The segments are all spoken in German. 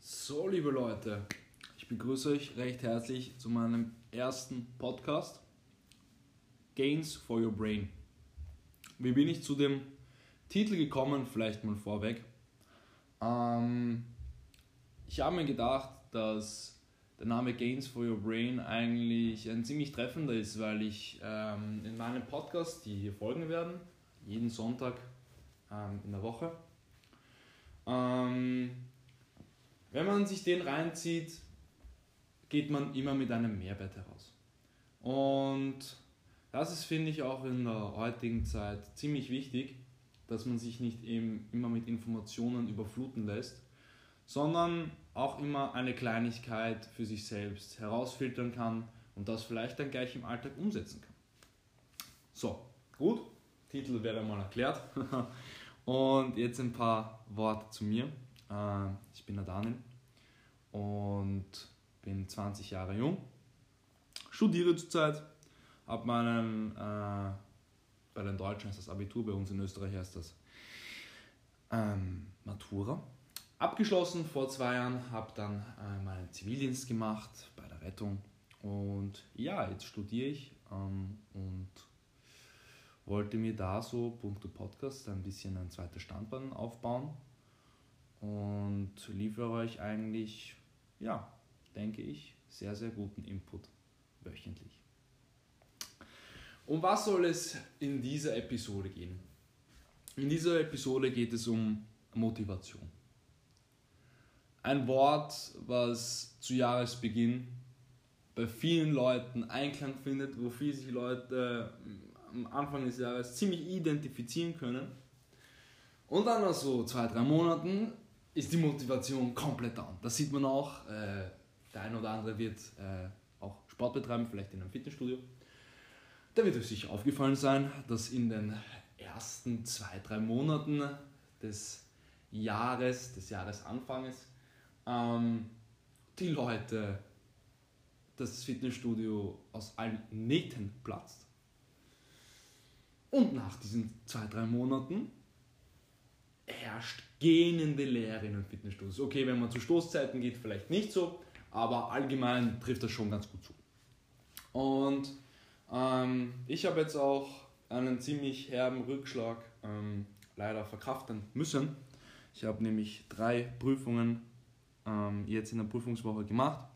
So, liebe Leute, ich begrüße euch recht herzlich zu meinem ersten Podcast Gains for Your Brain. Wie bin ich zu dem Titel gekommen? Vielleicht mal vorweg. Ähm, ich habe mir gedacht, dass der Name Gains for Your Brain eigentlich ein ziemlich treffender ist, weil ich ähm, in meinem Podcast, die hier folgen werden, jeden Sonntag ähm, in der Woche, ähm, wenn man sich den reinzieht, geht man immer mit einem Mehrwert heraus. Und das ist, finde ich, auch in der heutigen Zeit ziemlich wichtig, dass man sich nicht eben immer mit Informationen überfluten lässt, sondern auch immer eine Kleinigkeit für sich selbst herausfiltern kann und das vielleicht dann gleich im Alltag umsetzen kann. So, gut, Titel wäre mal erklärt. und jetzt ein paar Worte zu mir. Äh, ich bin der Daniel und bin 20 Jahre jung, studiere zurzeit, habe meinen, äh, bei den Deutschen heißt das Abitur, bei uns in Österreich heißt das ähm, Matura. Abgeschlossen vor zwei Jahren, habe dann äh, meinen Zivildienst gemacht bei der Rettung und ja, jetzt studiere ich ähm, und wollte mir da so punkto Podcast ein bisschen ein zweites Standbein aufbauen und liefere euch eigentlich, ja, denke ich, sehr, sehr guten Input wöchentlich. Um was soll es in dieser Episode gehen? In dieser Episode geht es um Motivation. Ein Wort, was zu Jahresbeginn bei vielen Leuten Einklang findet, wo viele sich Leute am Anfang des Jahres ziemlich identifizieren können. Und dann nach so zwei, drei Monaten ist die Motivation komplett down. Das sieht man auch. Äh, der eine oder andere wird äh, auch Sport betreiben, vielleicht in einem Fitnessstudio. Da wird euch sicher aufgefallen sein, dass in den ersten zwei, drei Monaten des Jahres, des Jahresanfanges, ähm, die Leute das Fitnessstudio aus allen Nähten platzt. Und nach diesen zwei, drei Monaten herrscht gähnende Leere in den Fitnessstudios. Okay, wenn man zu Stoßzeiten geht, vielleicht nicht so, aber allgemein trifft das schon ganz gut zu. Und ähm, ich habe jetzt auch einen ziemlich herben Rückschlag ähm, leider verkraften müssen. Ich habe nämlich drei Prüfungen ähm, jetzt in der Prüfungswoche gemacht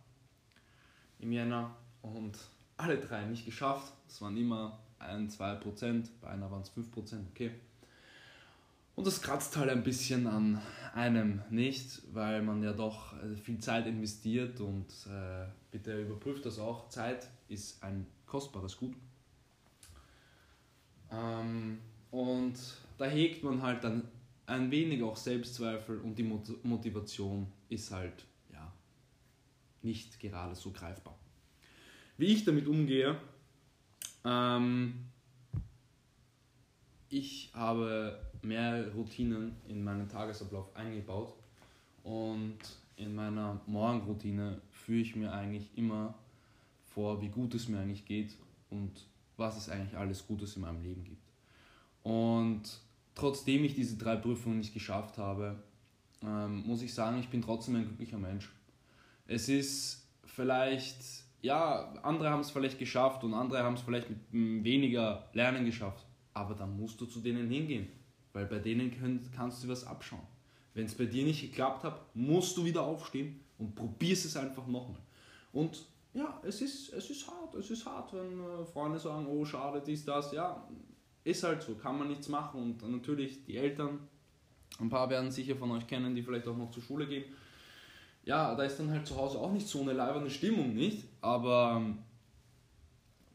im Jänner und alle drei nicht geschafft. Es waren immer ein, zwei Prozent, bei einer waren es fünf Prozent, okay. Und das kratzt halt ein bisschen an einem nicht, weil man ja doch äh, viel Zeit investiert und äh, bitte überprüft das auch. Zeit ist ein kostbares Gut. Ähm, und da hegt man halt dann ein wenig auch Selbstzweifel und die Motivation ist halt ja nicht gerade so greifbar. Wie ich damit umgehe, ähm, ich habe mehrere Routinen in meinen Tagesablauf eingebaut und in meiner Morgenroutine führe ich mir eigentlich immer vor, wie gut es mir eigentlich geht und was es eigentlich alles Gutes in meinem Leben gibt. Und trotzdem ich diese drei Prüfungen nicht geschafft habe, ähm, muss ich sagen, ich bin trotzdem ein glücklicher Mensch. Es ist vielleicht, ja, andere haben es vielleicht geschafft und andere haben es vielleicht mit weniger Lernen geschafft, aber dann musst du zu denen hingehen weil bei denen könnt, kannst du was abschauen. Wenn es bei dir nicht geklappt hat, musst du wieder aufstehen und probierst es einfach nochmal. Und ja, es ist, es ist hart, es ist hart, wenn äh, Freunde sagen, oh schade, dies, das, ja, ist halt so, kann man nichts machen. Und natürlich die Eltern, ein paar werden sicher von euch kennen, die vielleicht auch noch zur Schule gehen. Ja, da ist dann halt zu Hause auch nicht so eine leibende Stimmung, nicht? Aber ähm,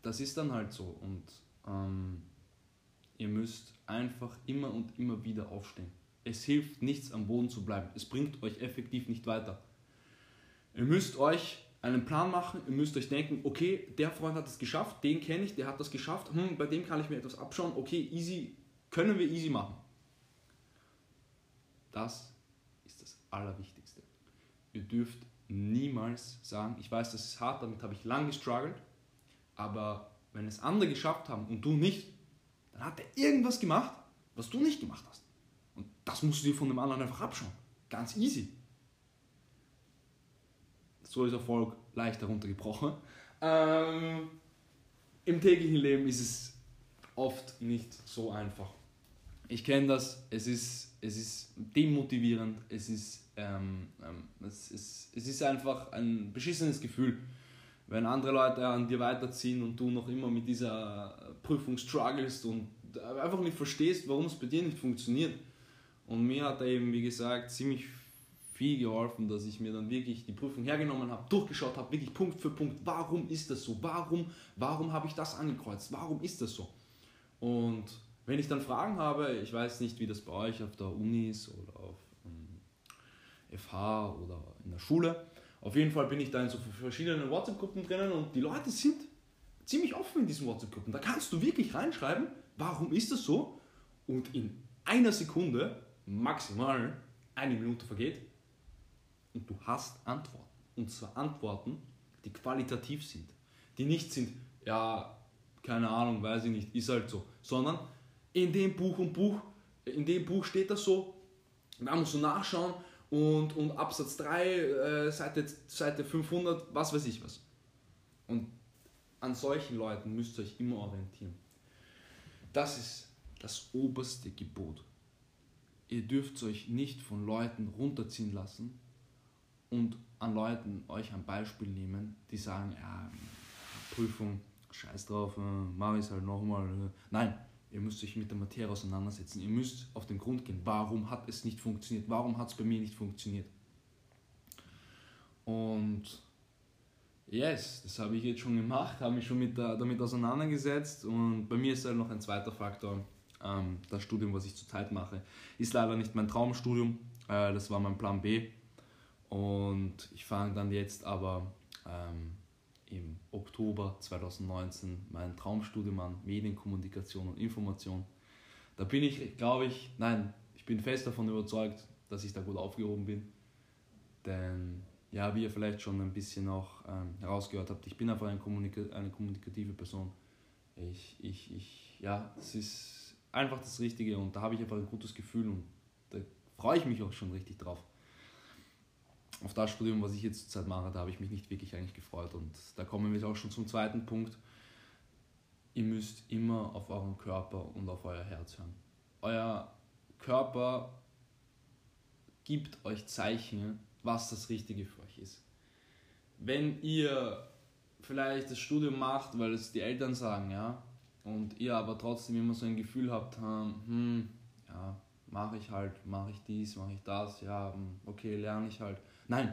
das ist dann halt so. Und ähm, ihr müsst einfach immer und immer wieder aufstehen. Es hilft nichts, am Boden zu bleiben. Es bringt euch effektiv nicht weiter. Ihr müsst euch einen Plan machen, ihr müsst euch denken, okay, der Freund hat es geschafft, den kenne ich, der hat das geschafft, hm, bei dem kann ich mir etwas abschauen, okay, easy, können wir easy machen. Das ist das Allerwichtigste. Ihr dürft niemals sagen, ich weiß, das ist hart, damit habe ich lange gestruggelt, aber wenn es andere geschafft haben und du nicht, dann hat er irgendwas gemacht, was du nicht gemacht hast. Und das musst du dir von dem anderen einfach abschauen. Ganz easy. So ist Erfolg leicht heruntergebrochen. Ähm, Im täglichen Leben ist es oft nicht so einfach. Ich kenne das, es ist, es ist demotivierend, es ist, ähm, ähm, es, ist, es ist einfach ein beschissenes Gefühl, wenn andere Leute an dir weiterziehen und du noch immer mit dieser Prüfung strugglest und einfach nicht verstehst, warum es bei dir nicht funktioniert. Und mir hat er eben, wie gesagt, ziemlich viel geholfen, dass ich mir dann wirklich die Prüfung hergenommen habe, durchgeschaut habe, wirklich Punkt für Punkt, warum ist das so? Warum, warum habe ich das angekreuzt? Warum ist das so? Und wenn ich dann Fragen habe, ich weiß nicht, wie das bei euch auf der Uni ist oder auf ähm, FH oder in der Schule, auf jeden Fall bin ich da in so verschiedenen WhatsApp-Gruppen drinnen und die Leute sind ziemlich offen in diesen WhatsApp-Gruppen. Da kannst du wirklich reinschreiben, warum ist das so? Und in einer Sekunde, maximal eine Minute vergeht und du hast Antworten. Und zwar Antworten, die qualitativ sind. Die nicht sind, ja, keine Ahnung, weiß ich nicht, ist halt so. Sondern in dem Buch und Buch, in dem Buch steht das so, da musst du nachschauen und, und Absatz 3, äh, Seite, Seite 500, was weiß ich was. Und an solchen Leuten müsst ihr euch immer orientieren. Das ist das oberste Gebot. Ihr dürft euch nicht von Leuten runterziehen lassen, und an Leuten euch ein Beispiel nehmen, die sagen, ja, Prüfung, scheiß drauf, äh, mach ich halt nochmal. Äh. Nein, ihr müsst euch mit der Materie auseinandersetzen. Ihr müsst auf den Grund gehen. Warum hat es nicht funktioniert? Warum hat es bei mir nicht funktioniert? Und yes, das habe ich jetzt schon gemacht, habe mich schon mit damit auseinandergesetzt und bei mir ist halt noch ein zweiter Faktor. Ähm, das Studium, was ich zurzeit mache, ist leider nicht mein Traumstudium. Äh, das war mein Plan B und ich fange dann jetzt aber ähm, im Oktober 2019 mein Traumstudium an, Medienkommunikation und Information. Da bin ich, glaube ich, nein, ich bin fest davon überzeugt, dass ich da gut aufgehoben bin. Denn, ja, wie ihr vielleicht schon ein bisschen auch ähm, herausgehört habt, ich bin einfach eine, Kommunika eine kommunikative Person. Ich, ich, ich, ja, es ist einfach das Richtige und da habe ich einfach ein gutes Gefühl und da freue ich mich auch schon richtig drauf auf das Studium, was ich jetzt zurzeit mache, da habe ich mich nicht wirklich eigentlich gefreut. Und da kommen wir auch schon zum zweiten Punkt. Ihr müsst immer auf euren Körper und auf euer Herz hören. Euer Körper gibt euch Zeichen, was das Richtige für euch ist. Wenn ihr vielleicht das Studium macht, weil es die Eltern sagen, ja, und ihr aber trotzdem immer so ein Gefühl habt, hm, ja, mache ich halt, mache ich dies, mache ich das, ja, hm, okay, lerne ich halt Nein,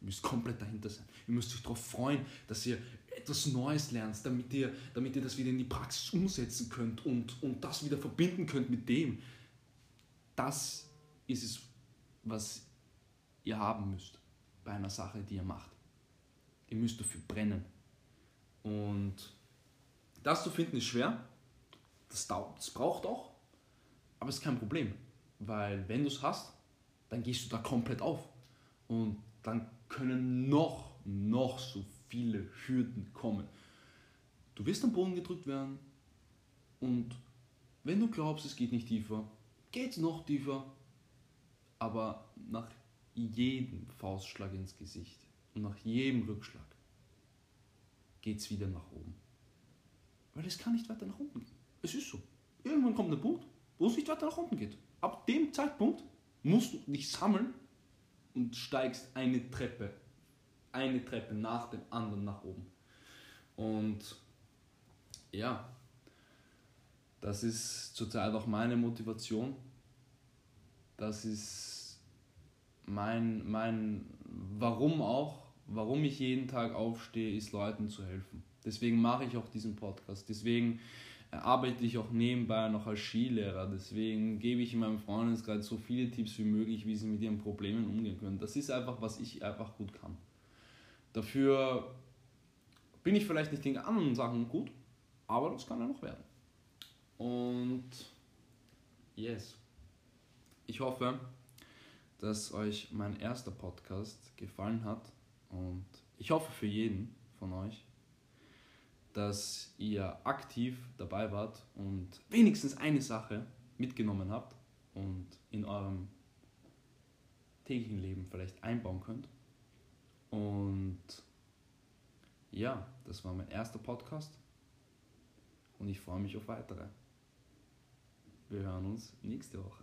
ihr müsst komplett dahinter sein. Ihr müsst euch darauf freuen, dass ihr etwas Neues lernt, damit ihr, damit ihr das wieder in die Praxis umsetzen könnt und, und das wieder verbinden könnt mit dem. Das ist es, was ihr haben müsst bei einer Sache, die ihr macht. Ihr müsst dafür brennen. Und das zu finden ist schwer. Das, dauert, das braucht auch. Aber es ist kein Problem. Weil wenn du es hast, dann gehst du da komplett auf. Und dann können noch, noch so viele Hürden kommen. Du wirst am Boden gedrückt werden und wenn du glaubst, es geht nicht tiefer, geht es noch tiefer. Aber nach jedem Faustschlag ins Gesicht und nach jedem Rückschlag geht es wieder nach oben. Weil es kann nicht weiter nach unten gehen. Es ist so. Irgendwann kommt ein Punkt, wo es nicht weiter nach unten geht. Ab dem Zeitpunkt musst du dich sammeln und steigst eine Treppe, eine Treppe nach dem anderen nach oben. Und ja, das ist zurzeit auch meine Motivation. Das ist mein, mein, warum auch, warum ich jeden Tag aufstehe, ist Leuten zu helfen. Deswegen mache ich auch diesen Podcast. Deswegen arbeite ich auch nebenbei noch als Skilehrer. Deswegen gebe ich in meinem Freundeskreis so viele Tipps wie möglich, wie sie mit ihren Problemen umgehen können. Das ist einfach, was ich einfach gut kann. Dafür bin ich vielleicht nicht in anderen Sachen gut, aber das kann ja noch werden. Und yes, ich hoffe, dass euch mein erster Podcast gefallen hat und ich hoffe für jeden von euch, dass ihr aktiv dabei wart und wenigstens eine Sache mitgenommen habt und in eurem täglichen Leben vielleicht einbauen könnt. Und ja, das war mein erster Podcast und ich freue mich auf weitere. Wir hören uns nächste Woche.